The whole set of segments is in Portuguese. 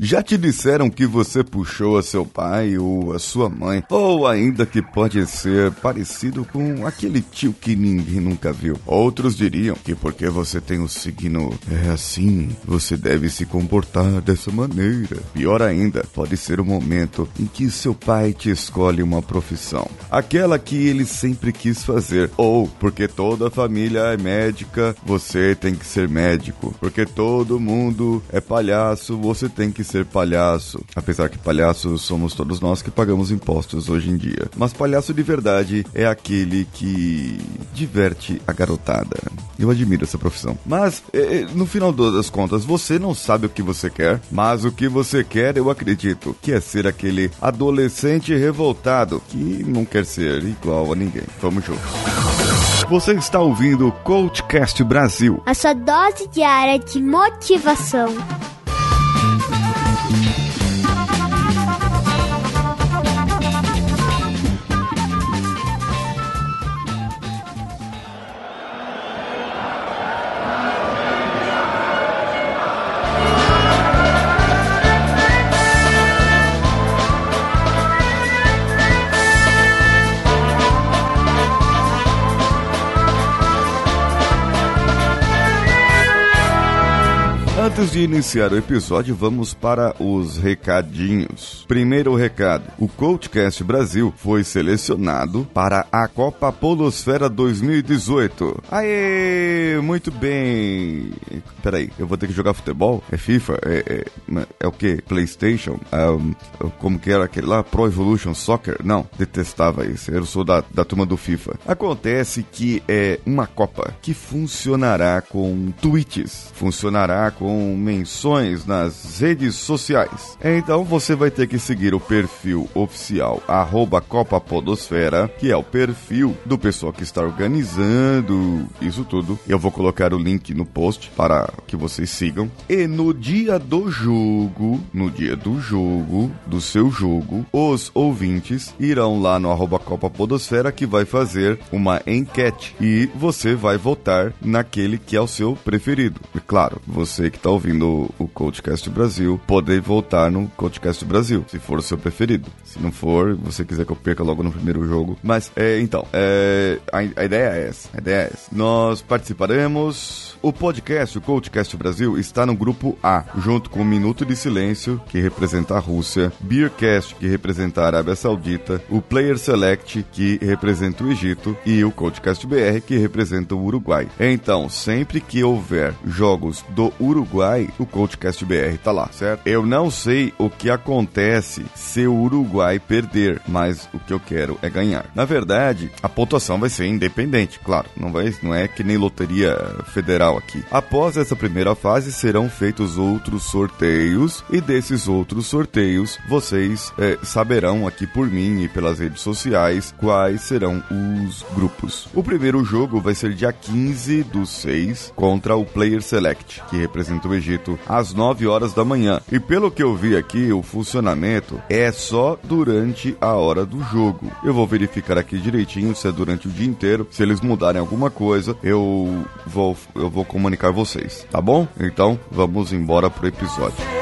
Já te disseram que você puxou a seu pai ou a sua mãe, ou ainda que pode ser parecido com aquele tio que ninguém nunca viu. Outros diriam que porque você tem o signo é assim, você deve se comportar dessa maneira. Pior ainda, pode ser o momento em que seu pai te escolhe uma profissão, aquela que ele sempre quis fazer, ou porque toda a família é médica, você tem que ser médico, porque todo mundo é palhaço, você tem que ser palhaço. Apesar que palhaços somos todos nós que pagamos impostos hoje em dia. Mas palhaço de verdade é aquele que diverte a garotada. Eu admiro essa profissão. Mas, é, no final das contas, você não sabe o que você quer, mas o que você quer, eu acredito, que é ser aquele adolescente revoltado que não quer ser igual a ninguém. Vamos juntos. Você está ouvindo o Coachcast Brasil. A sua dose diária de motivação. Bye. Antes de iniciar o episódio, vamos para os recadinhos. Primeiro recado: o Coachcast Brasil foi selecionado para a Copa Polosfera 2018. Aê, muito bem. Peraí, eu vou ter que jogar futebol? É FIFA? É, é, é o que? PlayStation? Um, como que era aquele lá? Pro Evolution Soccer? Não, detestava isso. Eu sou da, da turma do FIFA. Acontece que é uma Copa que funcionará com tweets, funcionará com menções nas redes sociais. Então você vai ter que seguir o perfil oficial arroba Copa Podosfera, que é o perfil do pessoal que está organizando isso tudo. Eu vou colocar o link no post para que vocês sigam. E no dia do jogo, no dia do jogo, do seu jogo, os ouvintes irão lá no arroba Copa Podosfera que vai fazer uma enquete e você vai votar naquele que é o seu preferido. E claro, você que está ouvindo o Coachcast Brasil, poder voltar no Coachcast Brasil, se for o seu preferido. Se não for, você quiser que eu perca logo no primeiro jogo. Mas, é, então, é, a, a ideia é essa. A ideia é essa. Nós participaremos. O podcast, o Coachcast Brasil, está no grupo A, junto com o Minuto de Silêncio, que representa a Rússia, Beercast, que representa a Arábia Saudita, o Player Select, que representa o Egito, e o Coachcast BR, que representa o Uruguai. Então, sempre que houver jogos do Uruguai, o Coachcast BR tá lá, certo? Eu não sei o que acontece se o Uruguai perder, mas o que eu quero é ganhar. Na verdade, a pontuação vai ser independente, claro, não vai, não é que nem loteria federal aqui. Após essa primeira fase serão feitos outros sorteios e desses outros sorteios vocês é, saberão aqui por mim e pelas redes sociais quais serão os grupos. O primeiro jogo vai ser dia 15 do 6 contra o Player Select, que representa o Egito, às 9 horas da manhã. E pelo que eu vi aqui, o funcionamento é só durante a hora do jogo. Eu vou verificar aqui direitinho se é durante o dia inteiro. Se eles mudarem alguma coisa, eu vou, eu vou comunicar vocês, tá bom? Então, vamos embora pro episódio.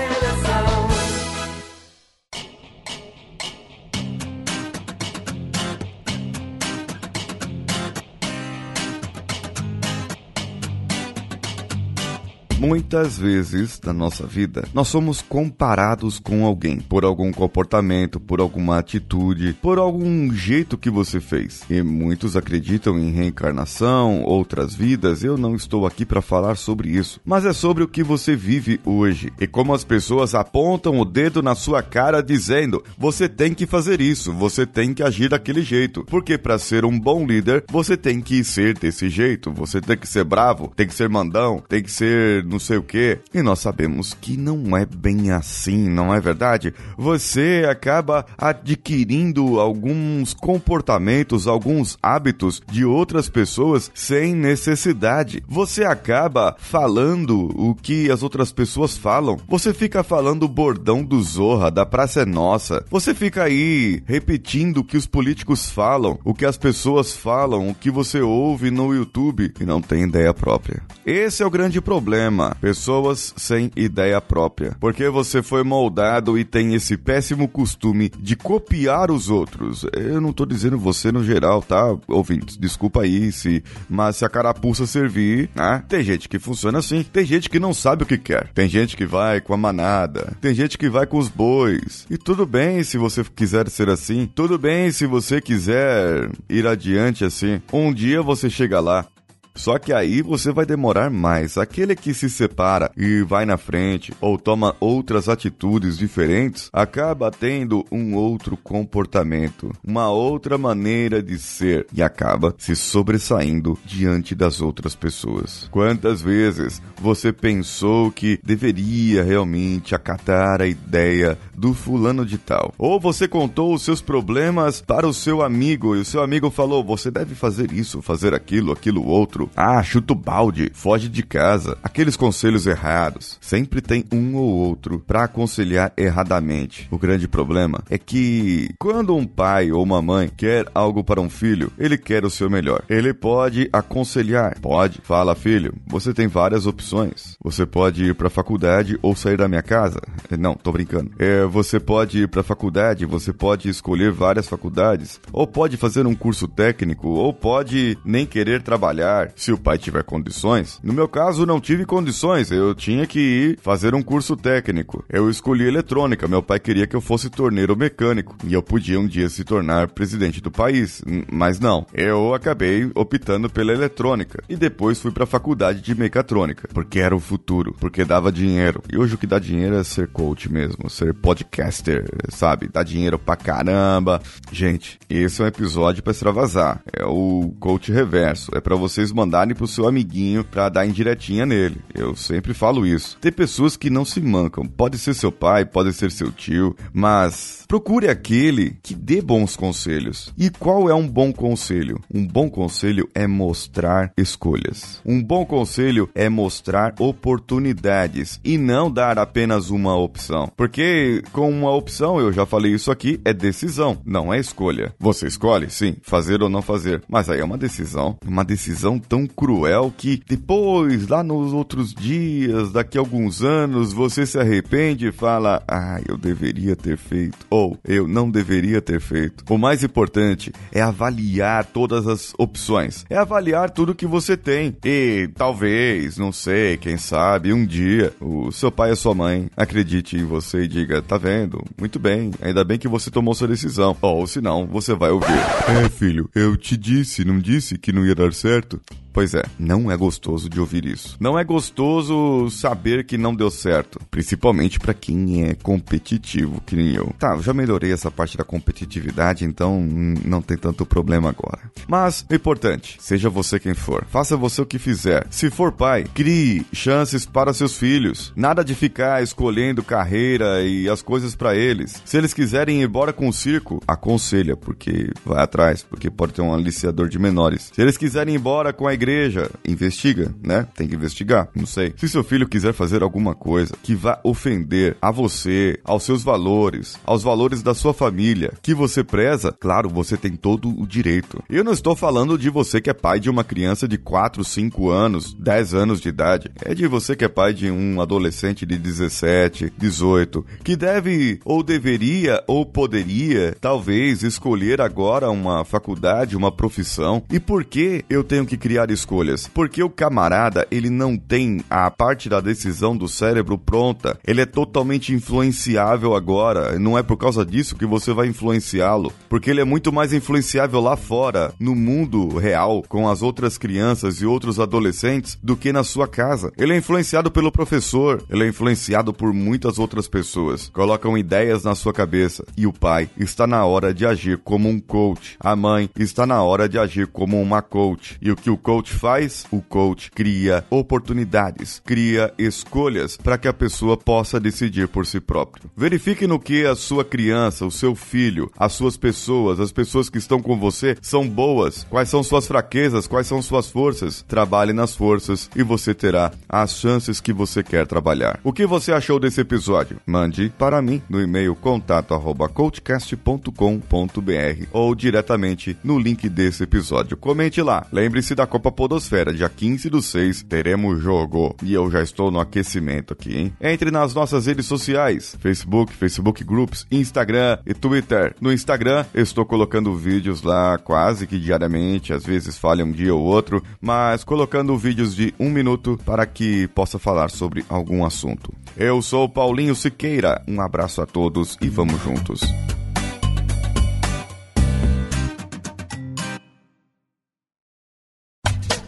Muitas vezes na nossa vida, nós somos comparados com alguém por algum comportamento, por alguma atitude, por algum jeito que você fez. E muitos acreditam em reencarnação, outras vidas. Eu não estou aqui para falar sobre isso, mas é sobre o que você vive hoje e como as pessoas apontam o dedo na sua cara dizendo: você tem que fazer isso, você tem que agir daquele jeito, porque para ser um bom líder você tem que ser desse jeito, você tem que ser bravo, tem que ser mandão, tem que ser não sei o que. E nós sabemos que não é bem assim, não é verdade? Você acaba adquirindo alguns comportamentos, alguns hábitos de outras pessoas sem necessidade. Você acaba falando o que as outras pessoas falam. Você fica falando o bordão do Zorra, da Praça é Nossa. Você fica aí repetindo o que os políticos falam, o que as pessoas falam, o que você ouve no YouTube e não tem ideia própria. Esse é o grande problema problema: pessoas sem ideia própria. Porque você foi moldado e tem esse péssimo costume de copiar os outros. Eu não tô dizendo você no geral, tá, ouvintes? Desculpa aí se, mas se a carapuça servir, né? Tem gente que funciona assim, tem gente que não sabe o que quer. Tem gente que vai com a manada, tem gente que vai com os bois. E tudo bem se você quiser ser assim, tudo bem se você quiser ir adiante assim. Um dia você chega lá. Só que aí você vai demorar mais. Aquele que se separa e vai na frente ou toma outras atitudes diferentes acaba tendo um outro comportamento, uma outra maneira de ser e acaba se sobressaindo diante das outras pessoas. Quantas vezes você pensou que deveria realmente acatar a ideia do fulano de tal? Ou você contou os seus problemas para o seu amigo e o seu amigo falou: "Você deve fazer isso, fazer aquilo, aquilo outro". Ah, chuta o balde, foge de casa. Aqueles conselhos errados. Sempre tem um ou outro para aconselhar erradamente. O grande problema é que quando um pai ou uma mãe quer algo para um filho, ele quer o seu melhor. Ele pode aconselhar, pode. Fala, filho, você tem várias opções. Você pode ir para a faculdade ou sair da minha casa. Não, tô brincando. É, você pode ir para a faculdade, você pode escolher várias faculdades, ou pode fazer um curso técnico, ou pode nem querer trabalhar. Se o pai tiver condições. No meu caso, não tive condições, eu tinha que ir fazer um curso técnico. Eu escolhi eletrônica, meu pai queria que eu fosse torneiro mecânico e eu podia um dia se tornar presidente do país, mas não. Eu acabei optando pela eletrônica e depois fui para a faculdade de mecatrônica, porque era o futuro, porque dava dinheiro. E hoje o que dá dinheiro é ser coach mesmo, ser podcaster, sabe? Dá dinheiro pra caramba. Gente, esse é um episódio para extravasar. É o coach reverso, é para vocês mandarem pro seu amiguinho pra dar indiretinha nele. Eu sempre falo isso. Tem pessoas que não se mancam. Pode ser seu pai, pode ser seu tio, mas procure aquele que dê bons conselhos. E qual é um bom conselho? Um bom conselho é mostrar escolhas. Um bom conselho é mostrar oportunidades e não dar apenas uma opção. Porque com uma opção, eu já falei isso aqui, é decisão, não é escolha. Você escolhe, sim, fazer ou não fazer, mas aí é uma decisão, uma decisão tão cruel que depois, lá nos outros dias, daqui a alguns anos, você se arrepende e fala: "Ah, eu deveria ter feito" ou "Eu não deveria ter feito". O mais importante é avaliar todas as opções. É avaliar tudo que você tem. E talvez, não sei, quem sabe, um dia o seu pai ou sua mãe acredite em você e diga: "Tá vendo? Muito bem. Ainda bem que você tomou sua decisão". Ou senão, você vai ouvir: "É, filho, eu te disse, não disse que não ia dar certo?" Pois é, não é gostoso de ouvir isso. Não é gostoso saber que não deu certo, principalmente para quem é competitivo, que nem eu. Tá, eu já melhorei essa parte da competitividade, então não tem tanto problema agora. Mas, importante, seja você quem for, faça você o que fizer. Se for pai, crie chances para seus filhos. Nada de ficar escolhendo carreira e as coisas para eles. Se eles quiserem ir embora com o circo, aconselha, porque vai atrás, porque pode ter um aliciador de menores. Se eles quiserem ir embora com a igreja, igreja, investiga, né? Tem que investigar, não sei. Se seu filho quiser fazer alguma coisa que vá ofender a você, aos seus valores, aos valores da sua família, que você preza, claro, você tem todo o direito. Eu não estou falando de você que é pai de uma criança de 4, 5 anos, 10 anos de idade. É de você que é pai de um adolescente de 17, 18, que deve ou deveria ou poderia, talvez, escolher agora uma faculdade, uma profissão. E por que eu tenho que criar escolhas, porque o camarada, ele não tem a parte da decisão do cérebro pronta, ele é totalmente influenciável agora, não é por causa disso que você vai influenciá-lo, porque ele é muito mais influenciável lá fora, no mundo real, com as outras crianças e outros adolescentes, do que na sua casa. Ele é influenciado pelo professor, ele é influenciado por muitas outras pessoas, colocam ideias na sua cabeça, e o pai está na hora de agir como um coach, a mãe está na hora de agir como uma coach, e o que o coach coach faz? O coach cria oportunidades, cria escolhas para que a pessoa possa decidir por si próprio. Verifique no que a sua criança, o seu filho, as suas pessoas, as pessoas que estão com você são boas, quais são suas fraquezas, quais são suas forças. Trabalhe nas forças e você terá as chances que você quer trabalhar. O que você achou desse episódio? Mande para mim no e-mail contato@coachcast.com.br ou diretamente no link desse episódio. Comente lá. Lembre-se da Copa Podosfera, dia 15 do 6, teremos jogo. E eu já estou no aquecimento aqui, hein? Entre nas nossas redes sociais: Facebook, Facebook Groups, Instagram e Twitter. No Instagram, estou colocando vídeos lá quase que diariamente, às vezes falha um dia ou outro, mas colocando vídeos de um minuto para que possa falar sobre algum assunto. Eu sou Paulinho Siqueira, um abraço a todos e vamos juntos.